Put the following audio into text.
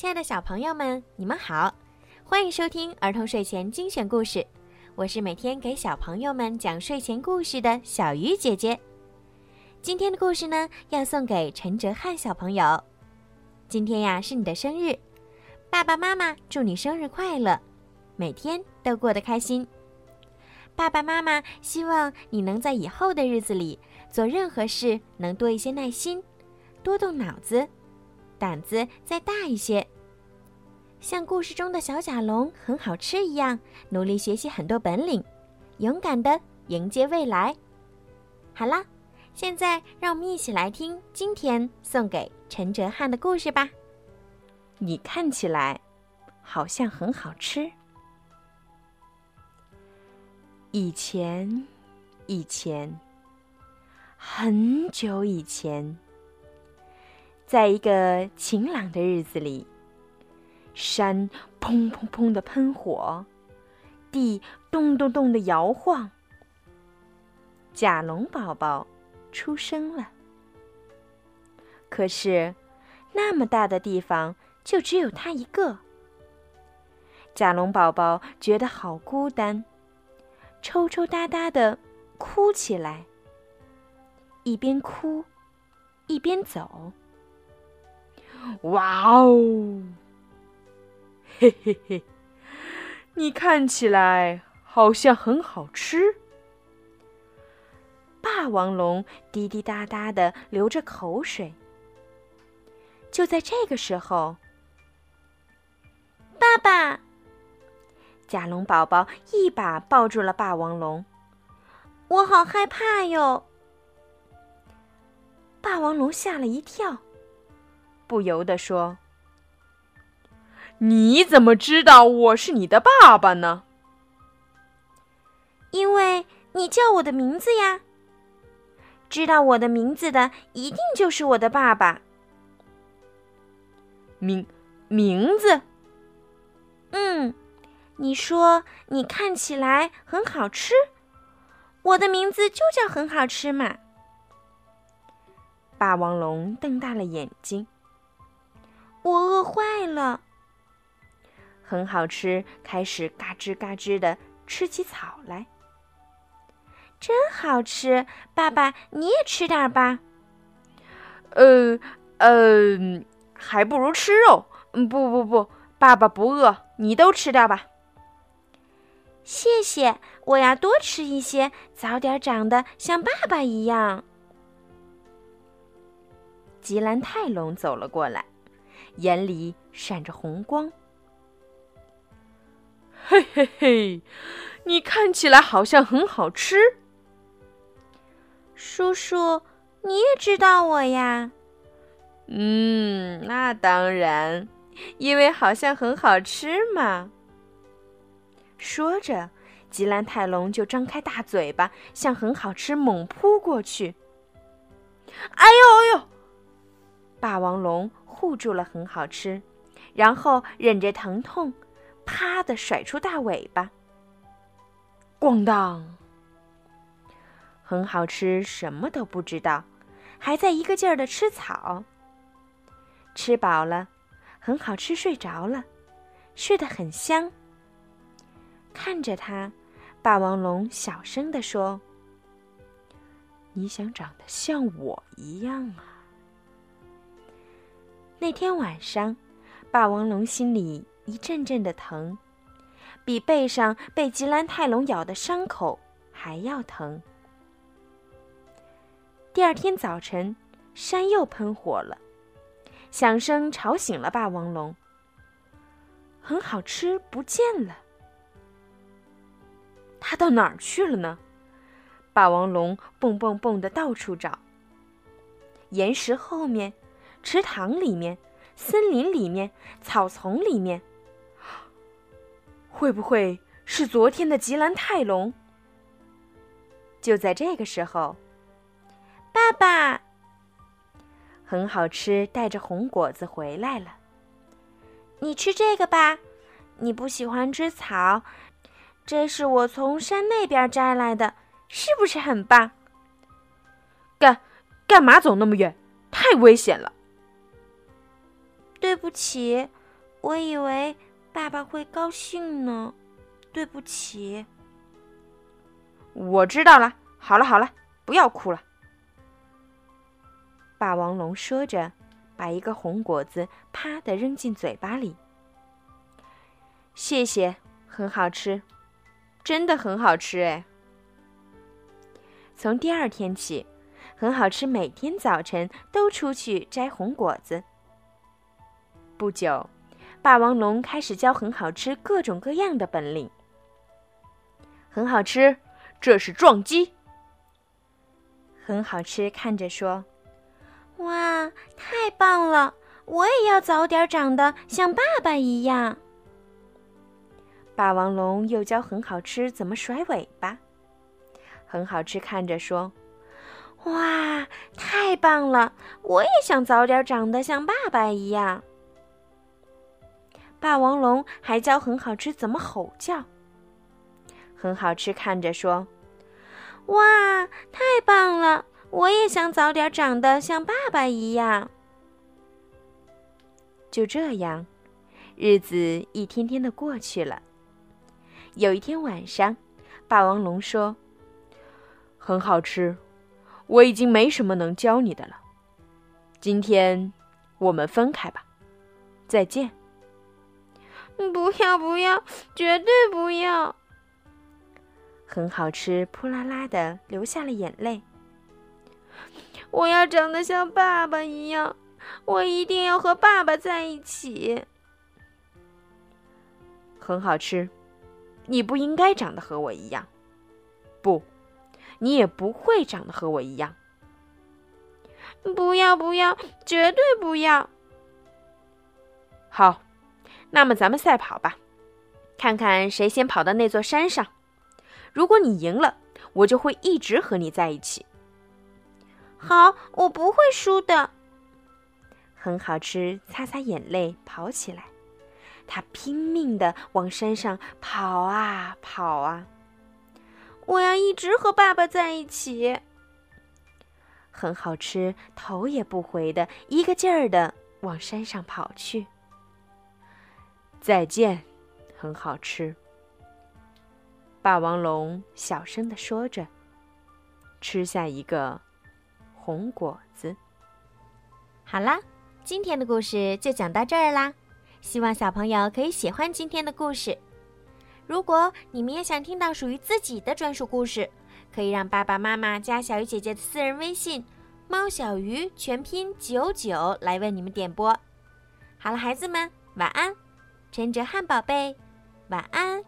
亲爱的小朋友们，你们好，欢迎收听儿童睡前精选故事。我是每天给小朋友们讲睡前故事的小鱼姐姐。今天的故事呢，要送给陈哲瀚小朋友。今天呀，是你的生日，爸爸妈妈祝你生日快乐，每天都过得开心。爸爸妈妈希望你能在以后的日子里做任何事能多一些耐心，多动脑子。胆子再大一些，像故事中的小甲龙很好吃一样，努力学习很多本领，勇敢的迎接未来。好了，现在让我们一起来听今天送给陈哲瀚的故事吧。你看起来好像很好吃。以前，以前，很久以前。在一个晴朗的日子里，山砰砰砰的喷火，地咚咚咚的摇晃。甲龙宝宝出生了。可是，那么大的地方就只有他一个。甲龙宝宝觉得好孤单，抽抽搭搭的哭起来，一边哭，一边走。哇哦！嘿嘿嘿，你看起来好像很好吃。霸王龙滴滴答答的流着口水。就在这个时候，爸爸，甲龙宝宝一把抱住了霸王龙。我好害怕哟！霸王龙吓了一跳。不由得说：“你怎么知道我是你的爸爸呢？”“因为你叫我的名字呀。知道我的名字的，一定就是我的爸爸。”“名名字？”“嗯，你说你看起来很好吃，我的名字就叫很好吃嘛。”霸王龙瞪大了眼睛。我饿坏了。很好吃，开始嘎吱嘎吱的吃起草来。真好吃，爸爸你也吃点吧。呃呃，还不如吃肉。不不不，爸爸不饿，你都吃掉吧。谢谢，我要多吃一些，早点长得像爸爸一样。吉兰泰龙走了过来。眼里闪着红光，嘿嘿嘿，你看起来好像很好吃。叔叔，你也知道我呀？嗯，那当然，因为好像很好吃嘛。说着，吉兰泰龙就张开大嘴巴，向很好吃猛扑过去。哎呦哎呦！霸王龙。护住了，很好吃，然后忍着疼痛，啪的甩出大尾巴。咣当！很好吃，什么都不知道，还在一个劲儿的吃草。吃饱了，很好吃，睡着了，睡得很香。看着他，霸王龙小声地说：“你想长得像我一样啊？”那天晚上，霸王龙心里一阵阵的疼，比背上被吉兰泰龙咬的伤口还要疼。第二天早晨，山又喷火了，响声吵醒了霸王龙。很好吃不见了，它到哪儿去了呢？霸王龙蹦蹦蹦的到处找，岩石后面。池塘里面，森林里面，草丛里面，会不会是昨天的吉兰泰龙？就在这个时候，爸爸，很好吃，带着红果子回来了。你吃这个吧，你不喜欢吃草，这是我从山那边摘来的，是不是很棒？干干嘛走那么远？太危险了。对不起，我以为爸爸会高兴呢，对不起。我知道了，好了好了，不要哭了。霸王龙说着，把一个红果子啪的扔进嘴巴里。谢谢，很好吃，真的很好吃哎。从第二天起，很好吃，每天早晨都出去摘红果子。不久，霸王龙开始教很好吃各种各样的本领。很好吃，这是撞击。很好吃，看着说：“哇，太棒了！我也要早点长得像爸爸一样。”霸王龙又教很好吃怎么甩尾巴。很好吃，看着说：“哇，太棒了！我也想早点长得像爸爸一样。”霸王龙还教很好吃怎么吼叫。很好吃，看着说：“哇，太棒了！我也想早点长得像爸爸一样。”就这样，日子一天天的过去了。有一天晚上，霸王龙说：“很好吃，我已经没什么能教你的了。今天我们分开吧，再见。”“不要不要，绝对不要！”很好吃，扑啦啦的流下了眼泪。“我要长得像爸爸一样，我一定要和爸爸在一起。”很好吃。你不应该长得和我一样，不，你也不会长得和我一样。不要不要，绝对不要！好，那么咱们赛跑吧，看看谁先跑到那座山上。如果你赢了，我就会一直和你在一起。好，我不会输的。很好吃，擦擦眼泪，跑起来。他拼命的往山上跑啊跑啊！我要一直和爸爸在一起。很好吃，头也不回的一个劲儿的往山上跑去。再见，很好吃。霸王龙小声的说着，吃下一个红果子。好啦，今天的故事就讲到这儿啦。希望小朋友可以喜欢今天的故事。如果你们也想听到属于自己的专属故事，可以让爸爸妈妈加小鱼姐姐的私人微信“猫小鱼”全拼九九来为你们点播。好了，孩子们，晚安，陈哲瀚宝贝，晚安。